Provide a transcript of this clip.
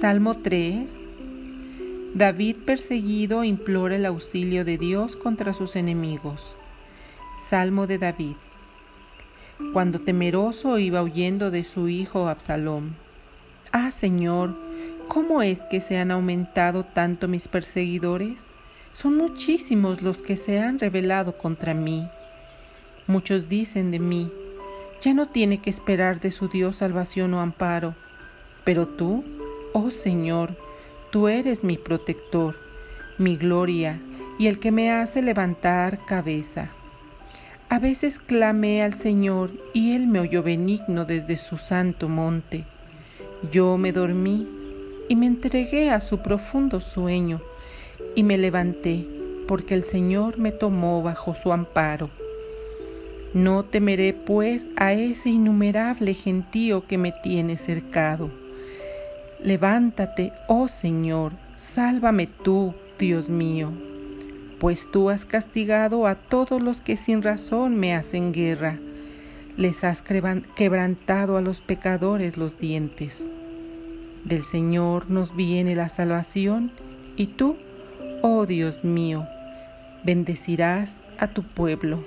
Salmo 3. David perseguido implora el auxilio de Dios contra sus enemigos. Salmo de David. Cuando temeroso iba huyendo de su hijo Absalom. Ah, Señor, ¿cómo es que se han aumentado tanto mis perseguidores? Son muchísimos los que se han rebelado contra mí. Muchos dicen de mí, ya no tiene que esperar de su Dios salvación o amparo, pero tú Oh Señor, tú eres mi protector, mi gloria y el que me hace levantar cabeza. A veces clamé al Señor y Él me oyó benigno desde su santo monte. Yo me dormí y me entregué a su profundo sueño y me levanté porque el Señor me tomó bajo su amparo. No temeré pues a ese innumerable gentío que me tiene cercado Levántate, oh Señor, sálvame tú, Dios mío, pues tú has castigado a todos los que sin razón me hacen guerra, les has quebrantado a los pecadores los dientes. Del Señor nos viene la salvación, y tú, oh Dios mío, bendecirás a tu pueblo.